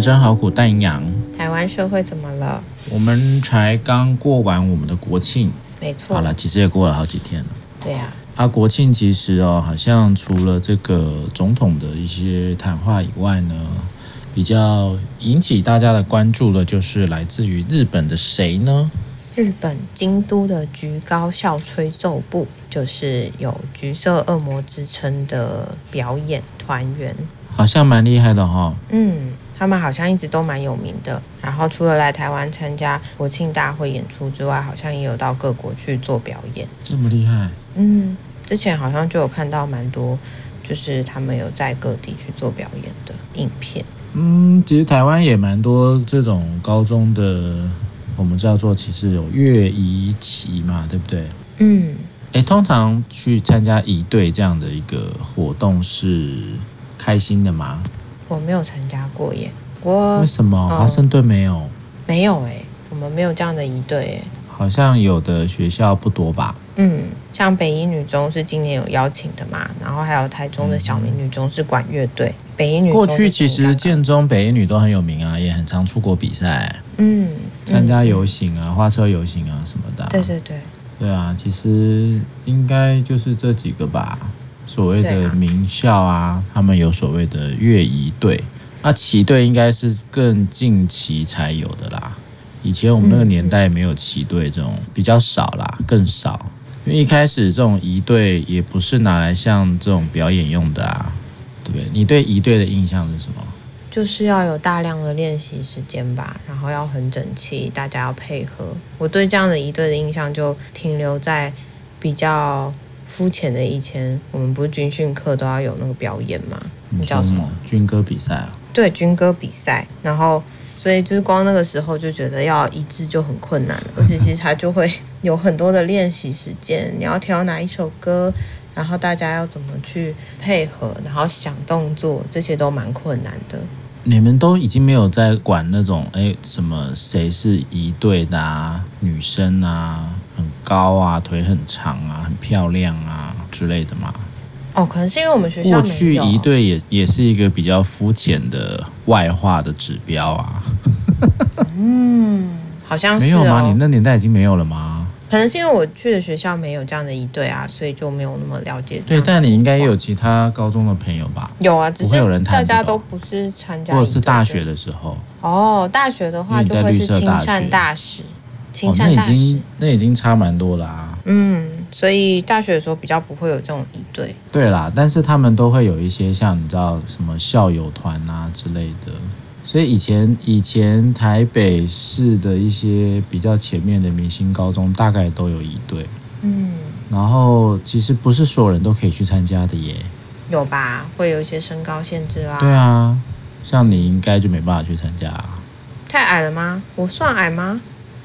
人生好苦，但营养。台湾社会怎么了？我们才刚过完我们的国庆，没错。好了，其实也过了好几天了。对呀、啊。啊，国庆其实哦，好像除了这个总统的一些谈话以外呢，比较引起大家的关注的，就是来自于日本的谁呢？日本京都的橘高校吹奏部，就是有“橘色恶魔”之称的表演团员，好像蛮厉害的哈、哦。嗯，他们好像一直都蛮有名的。然后除了来台湾参加国庆大会演出之外，好像也有到各国去做表演。这么厉害？嗯，之前好像就有看到蛮多，就是他们有在各地去做表演的影片。嗯，其实台湾也蛮多这种高中的。我们叫做其实有乐仪旗嘛，对不对？嗯，诶，通常去参加仪队这样的一个活动是开心的吗？我没有参加过耶。我为什么华盛顿没有？嗯、没有诶，我们没有这样的一队诶。好像有的学校不多吧？嗯，像北一女中是今年有邀请的嘛，然后还有台中的小明女中是管乐队。嗯、北一女过去其实建中、北一女都很有名啊，也很常出国比赛。嗯。参加游行啊，花车游行啊什么的、啊。对对对，对啊，其实应该就是这几个吧。所谓的名校啊，啊他们有所谓的乐仪队。那旗队应该是更近期才有的啦。以前我们那个年代没有旗队这种，比较少啦，更少。因为一开始这种仪队也不是拿来像这种表演用的啊，对不对？你对仪队的印象是什么？就是要有大量的练习时间吧，然后要很整齐，大家要配合。我对这样的仪队的印象就停留在比较肤浅的。以前我们不是军训课都要有那个表演吗？你叫什么？军歌比赛啊？对，军歌比赛。然后，所以就是光那个时候就觉得要一致就很困难，而且其实它就会有很多的练习时间。你要挑哪一首歌？然后大家要怎么去配合？然后想动作，这些都蛮困难的。你们都已经没有在管那种哎，什么谁是一队的啊，女生啊，很高啊，腿很长啊，很漂亮啊之类的嘛？哦，可能是因为我们学校过去一队也也是一个比较肤浅的外化的指标啊。嗯，好像是、哦、没有吗？你那年代已经没有了吗？可能是因为我去的学校没有这样的一队啊，所以就没有那么了解。对，但你应该也有其他高中的朋友吧？有啊，只是大家都不是参加。或者是大学的时候。哦，大学的话就会是青善大使。哦，那已经那已经差蛮多啦啊。嗯，所以大学的时候比较不会有这种一对。对啦，但是他们都会有一些像你知道什么校友团啊之类的。所以以前以前台北市的一些比较前面的明星高中，大概都有一对。嗯，然后其实不是所有人都可以去参加的耶。有吧？会有一些身高限制啦。对啊，像你应该就没办法去参加啊。太矮了吗？我算矮吗？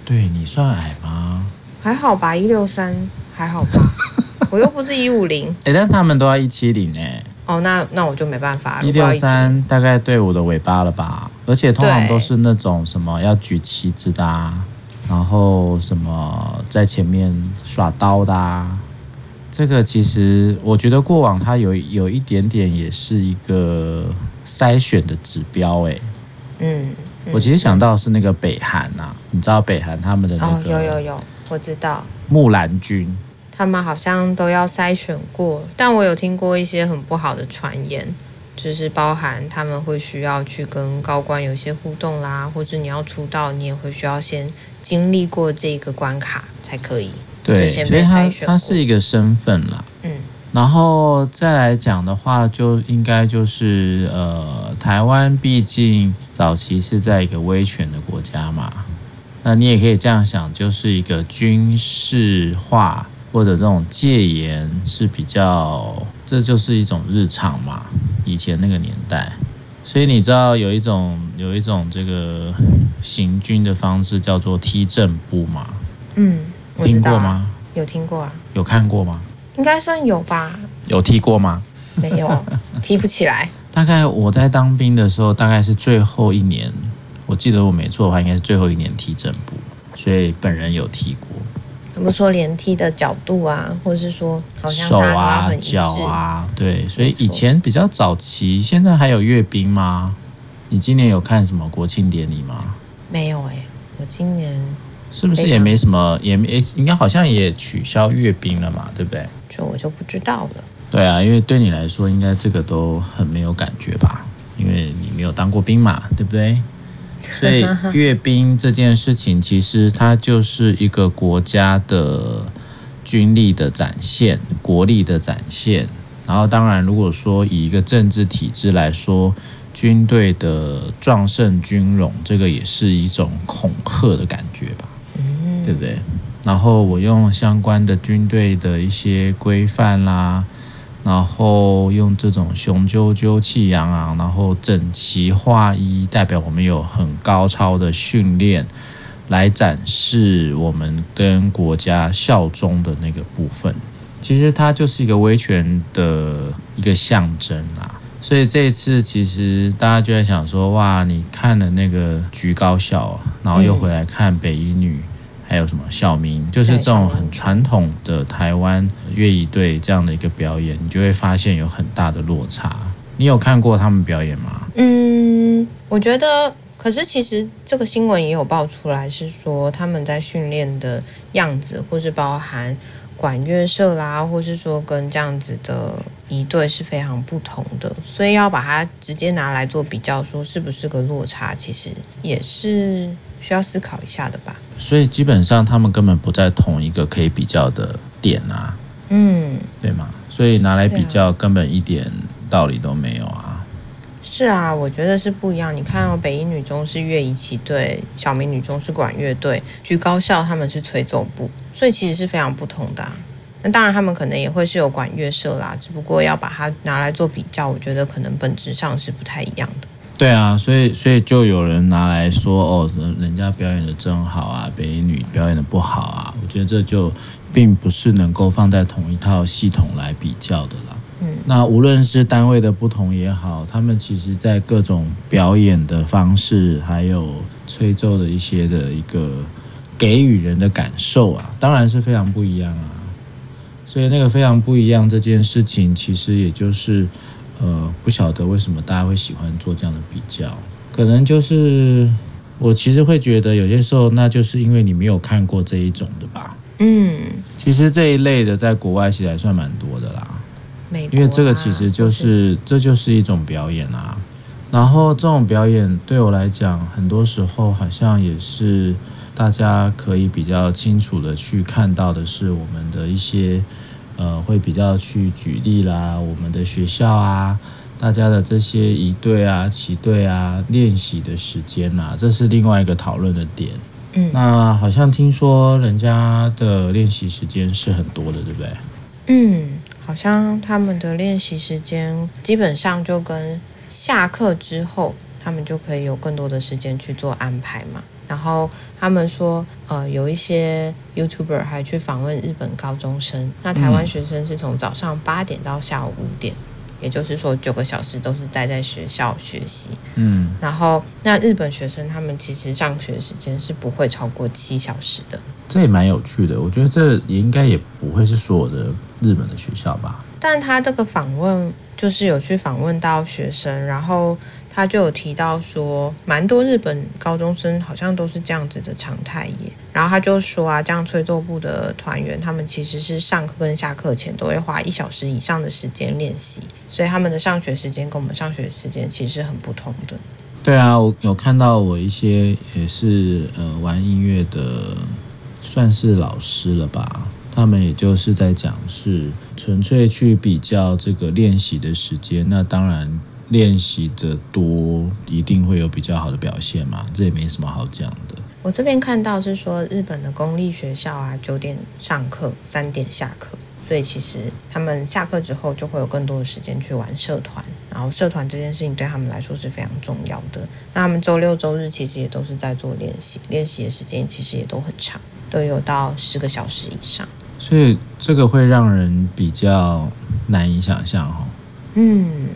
对，你算矮吗？还好吧，一六三还好吧。我又不是一五零。哎，但他们都要一七零哎。哦，那那我就没办法了。一六三大概队伍的尾巴了吧？而且通常都是那种什么要举旗子的啊，然后什么在前面耍刀的啊。这个其实我觉得过往它有有一点点也是一个筛选的指标哎。嗯，我其实想到是那个北韩呐，你知道北韩他们的那个？有有有，我知道。木兰军。他们好像都要筛选过，但我有听过一些很不好的传言，就是包含他们会需要去跟高官有一些互动啦，或者你要出道，你也会需要先经历过这个关卡才可以。对，所以它它是一个身份啦。嗯，然后再来讲的话，就应该就是呃，台湾毕竟早期是在一个威权的国家嘛，那你也可以这样想，就是一个军事化。或者这种戒严是比较，这就是一种日常嘛。以前那个年代，所以你知道有一种有一种这个行军的方式叫做踢正步吗？嗯，听过吗？有听过啊？有看过吗？应该算有吧。有踢过吗？没有，踢不起来。大概我在当兵的时候，大概是最后一年，我记得我没错的话，应该是最后一年踢正步，所以本人有踢过。怎么说连踢的角度啊，或者是说好像手啊、脚啊，对，所以以前比较早期，现在还有阅兵吗？你今年有看什么国庆典礼吗？没有哎、欸，我今年是不是也没什么，也没应该好像也取消阅兵了嘛，对不对？这我就不知道了。对啊，因为对你来说，应该这个都很没有感觉吧？因为你没有当过兵嘛，对不对？所以阅兵这件事情，其实它就是一个国家的军力的展现，国力的展现。然后，当然，如果说以一个政治体制来说，军队的壮盛军容，这个也是一种恐吓的感觉吧，对不对？然后我用相关的军队的一些规范啦。然后用这种雄赳赳、气昂昂，然后整齐划一，代表我们有很高超的训练，来展示我们跟国家效忠的那个部分。其实它就是一个威权的一个象征啊。所以这一次，其实大家就在想说：哇，你看了那个橘高校，然后又回来看北一女。还有什么小明，就是这种很传统的台湾乐仪队这样的一个表演，你就会发现有很大的落差。你有看过他们表演吗？嗯，我觉得，可是其实这个新闻也有爆出来，是说他们在训练的样子，或是包含管乐社啦，或是说跟这样子的一队是非常不同的，所以要把它直接拿来做比较，说是不是个落差，其实也是需要思考一下的吧。所以基本上他们根本不在同一个可以比较的点啊，嗯，对吗？所以拿来比较根本一点道理都没有啊。是啊，我觉得是不一样。你看哦，北一女中是乐仪旗队，小明女中是管乐队，橘高校他们是吹奏部，所以其实是非常不同的啊。那当然他们可能也会是有管乐社啦，只不过要把它拿来做比较，我觉得可能本质上是不太一样的。对啊，所以所以就有人拿来说哦，人家表演的真好啊，北一女表演的不好啊。我觉得这就并不是能够放在同一套系统来比较的啦。嗯，那无论是单位的不同也好，他们其实在各种表演的方式，还有吹奏的一些的一个给予人的感受啊，当然是非常不一样啊。所以那个非常不一样这件事情，其实也就是。呃，不晓得为什么大家会喜欢做这样的比较，可能就是我其实会觉得有些时候，那就是因为你没有看过这一种的吧。嗯，其实这一类的在国外其实还算蛮多的啦。美国啊，因为这个其实就是这就是一种表演啊。然后这种表演对我来讲，很多时候好像也是大家可以比较清楚的去看到的是我们的一些。呃，会比较去举例啦，我们的学校啊，大家的这些仪队啊、旗队啊，练习的时间啊，这是另外一个讨论的点。嗯，那好像听说人家的练习时间是很多的，对不对？嗯，好像他们的练习时间基本上就跟下课之后，他们就可以有更多的时间去做安排嘛。然后他们说，呃，有一些 YouTuber 还去访问日本高中生。那台湾学生是从早上八点到下午五点，也就是说九个小时都是待在学校学习。嗯，然后那日本学生他们其实上学时间是不会超过七小时的。这也蛮有趣的，我觉得这也应该也不会是所有的日本的学校吧？但他这个访问就是有去访问到学生，然后。他就有提到说，蛮多日本高中生好像都是这样子的常态耶。然后他就说啊，这样吹奏部的团员，他们其实是上课跟下课前都会花一小时以上的时间练习，所以他们的上学时间跟我们上学时间其实是很不同的。对啊，我有看到我一些也是呃玩音乐的，算是老师了吧？他们也就是在讲是纯粹去比较这个练习的时间，那当然。练习的多，一定会有比较好的表现嘛？这也没什么好讲的。我这边看到是说，日本的公立学校啊，九点上课，三点下课，所以其实他们下课之后就会有更多的时间去玩社团，然后社团这件事情对他们来说是非常重要的。那他们周六周日其实也都是在做练习，练习的时间其实也都很长，都有到十个小时以上。所以这个会让人比较难以想象哦。嗯。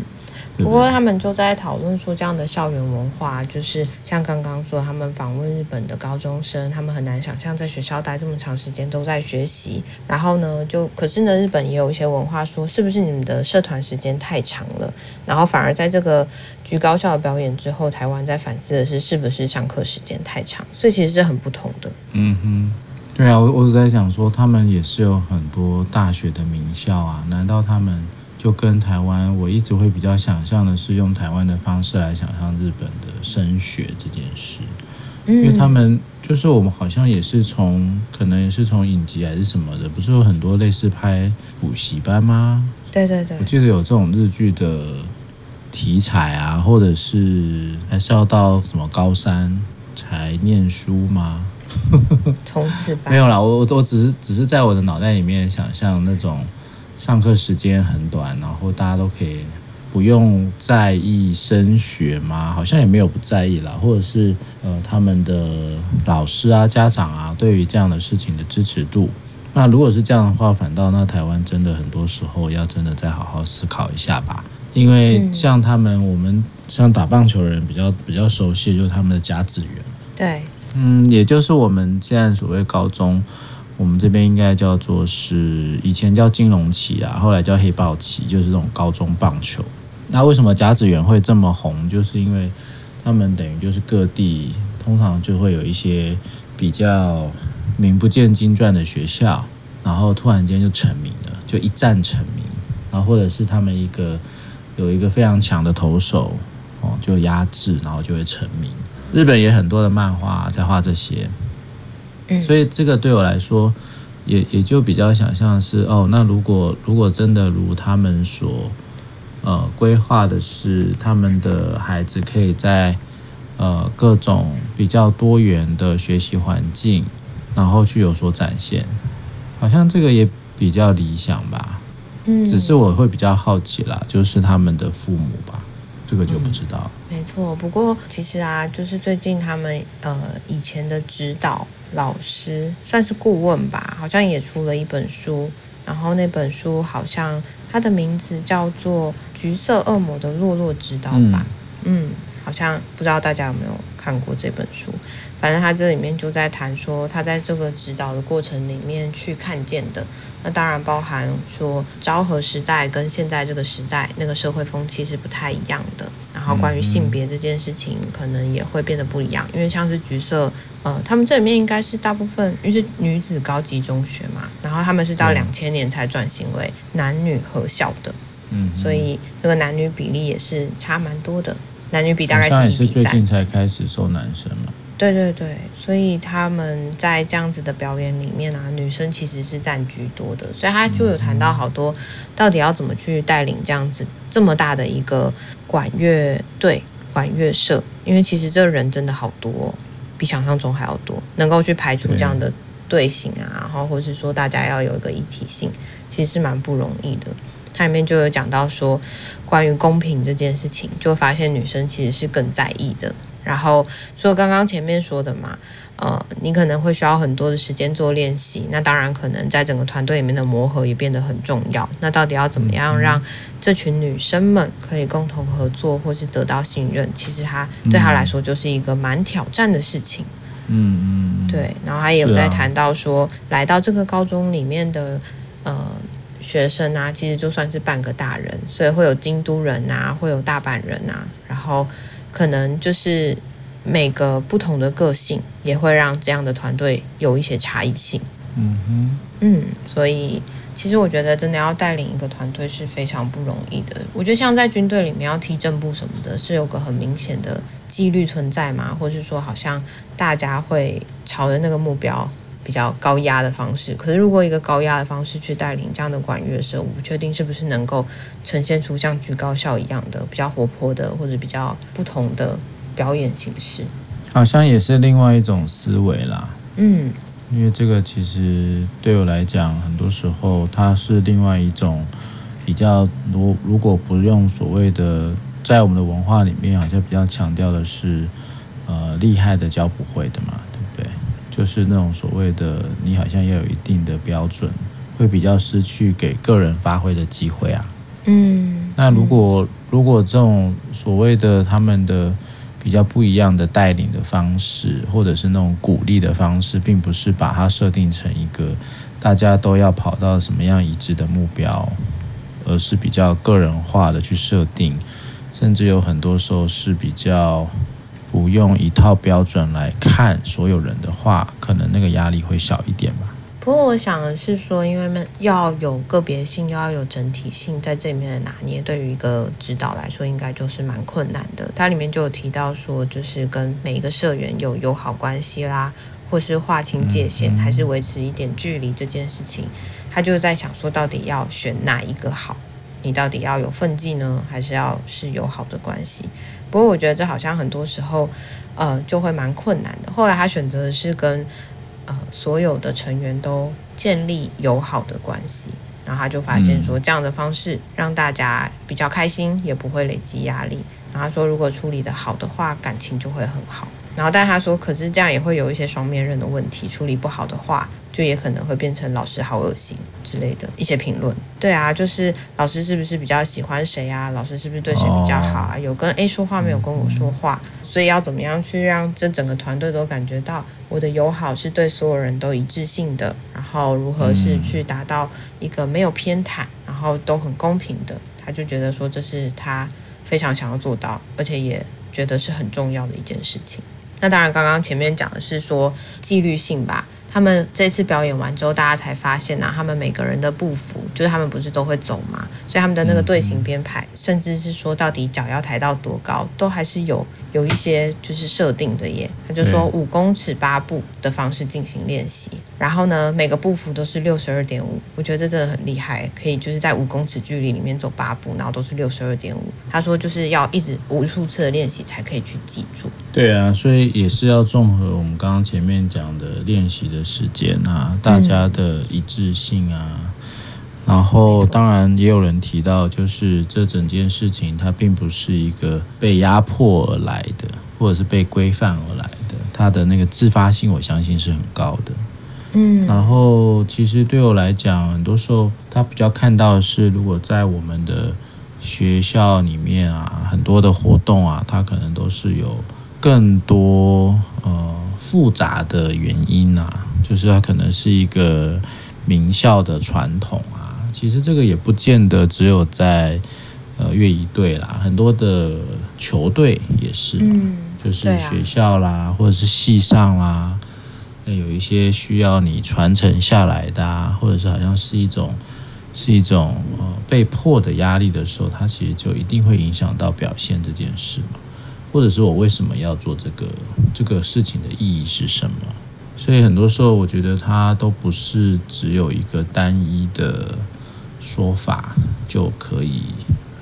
不过他们就在讨论说，这样的校园文化，就是像刚刚说，他们访问日本的高中生，他们很难想象在学校待这么长时间都在学习。然后呢，就可是呢，日本也有一些文化说，是不是你们的社团时间太长了？然后反而在这个居高校的表演之后，台湾在反思的是，是不是上课时间太长？所以其实是很不同的。嗯哼，对啊，我我是在想说，他们也是有很多大学的名校啊，难道他们？就跟台湾，我一直会比较想象的是用台湾的方式来想象日本的升学这件事，因为他们就是我们好像也是从可能也是从影集还是什么的，不是有很多类似拍补习班吗？对对对，我记得有这种日剧的题材啊，或者是还是要到什么高三才念书吗？冲刺班没有啦，我我只是只是在我的脑袋里面想象那种。上课时间很短，然后大家都可以不用在意升学嘛？好像也没有不在意啦，或者是呃，他们的老师啊、家长啊，对于这样的事情的支持度。那如果是这样的话，反倒那台湾真的很多时候要真的再好好思考一下吧。因为像他们，我们像打棒球的人比较比较熟悉，就是他们的甲子园。对，嗯，也就是我们现在所谓高中。我们这边应该叫做是以前叫金融旗啊，后来叫黑豹旗，就是这种高中棒球。那为什么甲子园会这么红？就是因为他们等于就是各地通常就会有一些比较名不见经传的学校，然后突然间就成名了，就一战成名。然后或者是他们一个有一个非常强的投手哦，就压制，然后就会成名。日本也很多的漫画在画这些。所以这个对我来说，也也就比较想象是哦，那如果如果真的如他们所呃规划的是，他们的孩子可以在呃各种比较多元的学习环境，然后去有所展现，好像这个也比较理想吧。嗯，只是我会比较好奇啦，就是他们的父母吧。这个就不知道。嗯，没错。不过其实啊，就是最近他们呃以前的指导老师算是顾问吧，好像也出了一本书。然后那本书好像它的名字叫做《橘色恶魔的落落指导法》。嗯，嗯，好像不知道大家有没有看过这本书。反正他这里面就在谈说，他在这个指导的过程里面去看见的，那当然包含说昭和时代跟现在这个时代那个社会风气是不太一样的，然后关于性别这件事情可能也会变得不一样，因为像是橘色，呃，他们这里面应该是大部分，因为是女子高级中学嘛，然后他们是到两千年才转型为男女合校的，嗯，所以这个男女比例也是差蛮多的，男女比大概是一比三。最近才开始收男生嘛。对对对，所以他们在这样子的表演里面啊，女生其实是占居多的，所以他就有谈到好多，到底要怎么去带领这样子这么大的一个管乐队、管乐社，因为其实这人真的好多，比想象中还要多，能够去排除这样的队形啊，然后或是说大家要有一个一体性，其实是蛮不容易的。它里面就有讲到说，关于公平这件事情，就发现女生其实是更在意的。然后，除了刚刚前面说的嘛，呃，你可能会需要很多的时间做练习。那当然，可能在整个团队里面的磨合也变得很重要。那到底要怎么样让这群女生们可以共同合作，或是得到信任？其实她对她来说就是一个蛮挑战的事情。嗯嗯，对。然后她也有在谈到说，来到这个高中里面的呃学生啊，其实就算是半个大人，所以会有京都人啊，会有大阪人啊，然后。可能就是每个不同的个性，也会让这样的团队有一些差异性。嗯哼，嗯，所以其实我觉得真的要带领一个团队是非常不容易的。我觉得像在军队里面要踢正步什么的，是有个很明显的纪律存在嘛，或是说好像大家会朝着那个目标比较高压的方式。可是如果一个高压的方式去带领这样的管乐社，我不确定是不是能够呈现出像橘高校一样的比较活泼的或者比较不同的表演形式。好像也是另外一种思维啦。嗯，因为这个其实对我来讲，很多时候它是另外一种比较。如如果不用所谓的在我们的文化里面，好像比较强调的是，呃，厉害的教不会的嘛。就是那种所谓的，你好像要有一定的标准，会比较失去给个人发挥的机会啊。嗯，那如果如果这种所谓的他们的比较不一样的带领的方式，或者是那种鼓励的方式，并不是把它设定成一个大家都要跑到什么样一致的目标，而是比较个人化的去设定，甚至有很多时候是比较不用一套标准来看所有人的话，可能那个压力会小一点吧。不过我想的是说，因为要有个别性，又要有整体性，在这里面的拿捏，对于一个指导来说，应该就是蛮困难的。它里面就有提到说，就是跟每一个社员有友好关系啦，或是划清界限，还是维持一点距离这件事情，他就在想说，到底要选哪一个好？你到底要有奋进呢，还是要是友好的关系？不过我觉得这好像很多时候，呃，就会蛮困难的。后来他选择的是跟。呃，所有的成员都建立友好的关系，然后他就发现说，这样的方式让大家比较开心，也不会累积压力。然后他说，如果处理得好的话，感情就会很好。然后但他说，可是这样也会有一些双面刃的问题，处理不好的话。就也可能会变成老师好恶心之类的一些评论。对啊，就是老师是不是比较喜欢谁啊？老师是不是对谁比较好啊？有跟 A 说话，没有跟我说话，所以要怎么样去让这整个团队都感觉到我的友好是对所有人都一致性的？然后如何是去达到一个没有偏袒，然后都很公平的？他就觉得说这是他非常想要做到，而且也觉得是很重要的一件事情。那当然，刚刚前面讲的是说纪律性吧。他们这次表演完之后，大家才发现啊，他们每个人的步幅，就是他们不是都会走嘛，所以他们的那个队形编排，甚至是说到底脚要抬到多高，都还是有有一些就是设定的耶。他就说五公尺八步的方式进行练习，然后呢，每个步幅都是六十二点五，我觉得这真的很厉害，可以就是在五公尺距离里面走八步，然后都是六十二点五。他说就是要一直无数次的练习才可以去记住。对啊，所以也是要综合我们刚刚前面讲的练习的。时间啊，大家的一致性啊，嗯、然后当然也有人提到，就是这整件事情它并不是一个被压迫而来的，或者是被规范而来的，它的那个自发性，我相信是很高的。嗯，然后其实对我来讲，很多时候他比较看到的是，如果在我们的学校里面啊，很多的活动啊，它可能都是有更多呃复杂的原因啊。就是它可能是一个名校的传统啊，其实这个也不见得只有在呃乐仪队啦，很多的球队也是嘛，就是学校啦，或者是系上啦，有一些需要你传承下来的啊，或者是好像是一种是一种呃被迫的压力的时候，它其实就一定会影响到表现这件事嘛，或者是我为什么要做这个这个事情的意义是什么？所以很多时候，我觉得它都不是只有一个单一的说法就可以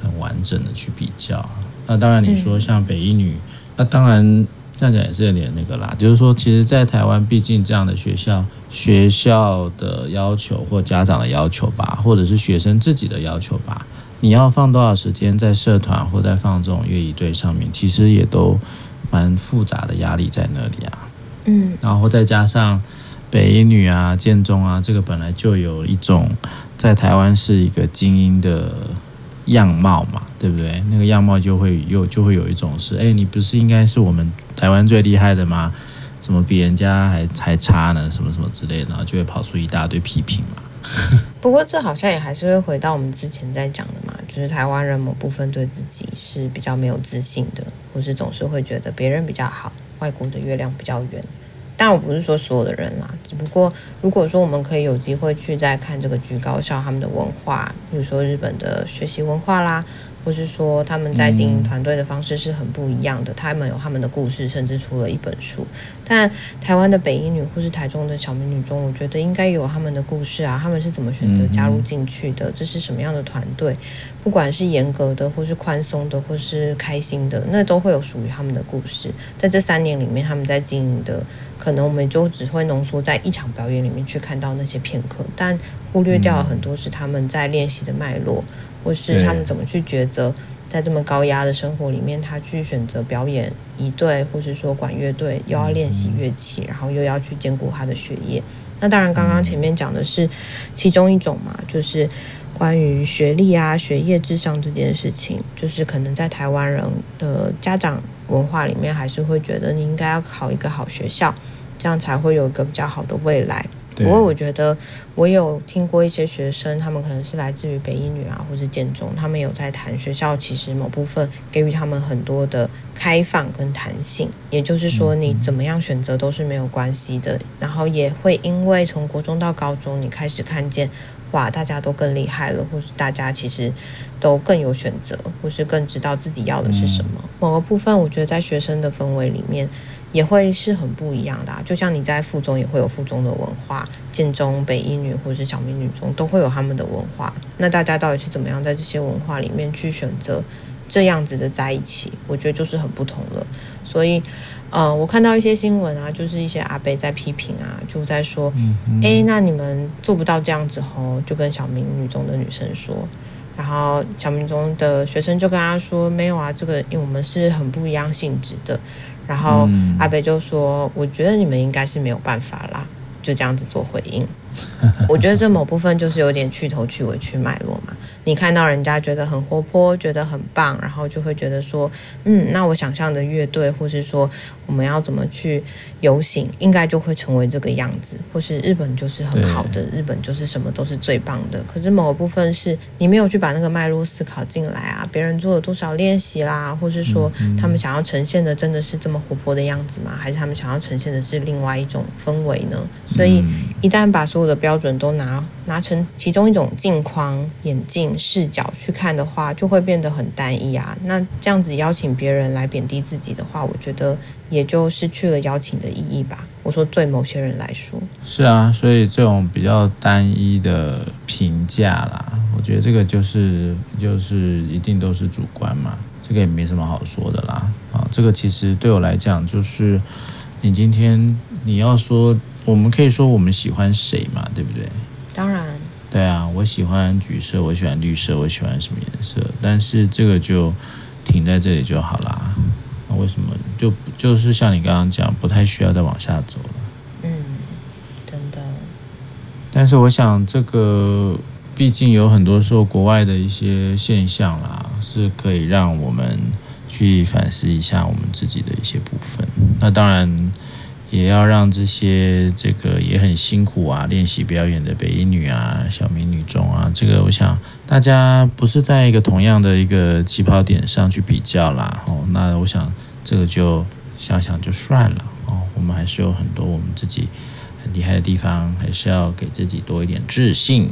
很完整的去比较。那当然，你说像北一女，那当然这样讲也是有点那个啦。就是说，其实，在台湾，毕竟这样的学校，学校的要求或家长的要求吧，或者是学生自己的要求吧，你要放多少时间在社团或在放这种乐仪队上面，其实也都蛮复杂的压力在那里啊。嗯，然后再加上北女啊、建中啊，这个本来就有一种在台湾是一个精英的样貌嘛，对不对？那个样貌就会有就会有一种是，哎，你不是应该是我们台湾最厉害的吗？怎么比人家还还差呢？什么什么之类的，然后就会跑出一大堆批评嘛。不过这好像也还是会回到我们之前在讲的嘛，就是台湾人某部分对自己是比较没有自信的，或是总是会觉得别人比较好。外国的月亮比较圆，但我不是说所有的人啦，只不过如果说我们可以有机会去再看这个居高校他们的文化，比如说日本的学习文化啦。或是说他们在经营团队的方式是很不一样的，他们有他们的故事，甚至出了一本书。但台湾的北一女或是台中的小美女中，我觉得应该有他们的故事啊，他们是怎么选择加入进去的？这是什么样的团队？不管是严格的，或是宽松的，或是开心的，那都会有属于他们的故事。在这三年里面，他们在经营的，可能我们就只会浓缩在一场表演里面去看到那些片刻，但忽略掉了很多是他们在练习的脉络。或是他们怎么去抉择，在这么高压的生活里面，他去选择表演一队，或是说管乐队，又要练习乐器，然后又要去兼顾他的学业。那当然，刚刚前面讲的是其中一种嘛，就是关于学历啊、学业至上这件事情，就是可能在台湾人的家长文化里面，还是会觉得你应该要考一个好学校，这样才会有一个比较好的未来。不过我觉得，我有听过一些学生，他们可能是来自于北一女啊，或是建中，他们有在谈学校其实某部分给予他们很多的开放跟弹性，也就是说你怎么样选择都是没有关系的。然后也会因为从国中到高中，你开始看见，哇，大家都更厉害了，或是大家其实都更有选择，或是更知道自己要的是什么。某个部分，我觉得在学生的氛围里面。也会是很不一样的啊，就像你在附中也会有附中的文化，建中、北一女或者是小明女中都会有他们的文化。那大家到底是怎么样在这些文化里面去选择这样子的在一起？我觉得就是很不同了。所以，呃，我看到一些新闻啊，就是一些阿伯在批评啊，就在说，哎，那你们做不到这样子吼，就跟小明女中的女生说，然后小明中的学生就跟他说，没有啊，这个因为我们是很不一样性质的。然后阿北就说：“我觉得你们应该是没有办法啦，就这样子做回应。我觉得这某部分就是有点去头去尾去脉络嘛。”你看到人家觉得很活泼，觉得很棒，然后就会觉得说，嗯，那我想象的乐队，或是说我们要怎么去游行，应该就会成为这个样子，或是日本就是很好的，日本就是什么都是最棒的。可是某个部分是你没有去把那个脉络思考进来啊，别人做了多少练习啦，或是说他们想要呈现的真的是这么活泼的样子吗？还是他们想要呈现的是另外一种氛围呢？所以一旦把所有的标准都拿拿成其中一种镜框眼镜。视角去看的话，就会变得很单一啊。那这样子邀请别人来贬低自己的话，我觉得也就失去了邀请的意义吧。我说对某些人来说，是啊，所以这种比较单一的评价啦，我觉得这个就是就是一定都是主观嘛，这个也没什么好说的啦。啊，这个其实对我来讲，就是你今天你要说，我们可以说我们喜欢谁嘛，对不对？当然。对啊，我喜欢橘色，我喜欢绿色，我喜欢什么颜色？但是这个就停在这里就好啦。那为什么就就是像你刚刚讲，不太需要再往下走了？嗯，真的。但是我想，这个毕竟有很多时候国外的一些现象啦，是可以让我们去反思一下我们自己的一些部分。那当然。也要让这些这个也很辛苦啊，练习表演的北一女啊、小明女中啊，这个我想大家不是在一个同样的一个起跑点上去比较啦。哦，那我想这个就想想就算了哦。我们还是有很多我们自己很厉害的地方，还是要给自己多一点自信，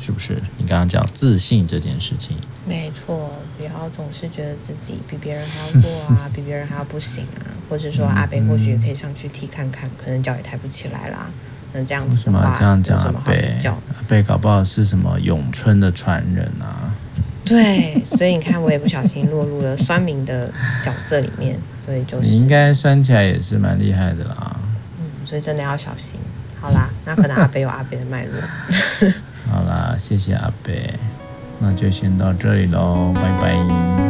是不是？你刚刚讲自信这件事情，没错，不要总是觉得自己比别人还要弱啊，比别人还要不行啊。或者说阿北或许也可以上去踢看看，可能脚也抬不起来啦。那这样子的话，这样讲阿北，阿北搞不好是什么咏春的传人啊？对，所以你看，我也不小心落入了酸民的角色里面，所以就是你应该酸起来也是蛮厉害的啦。嗯，所以真的要小心。好啦，那可能阿北有阿北的脉络。好啦，谢谢阿北，那就先到这里喽，拜拜。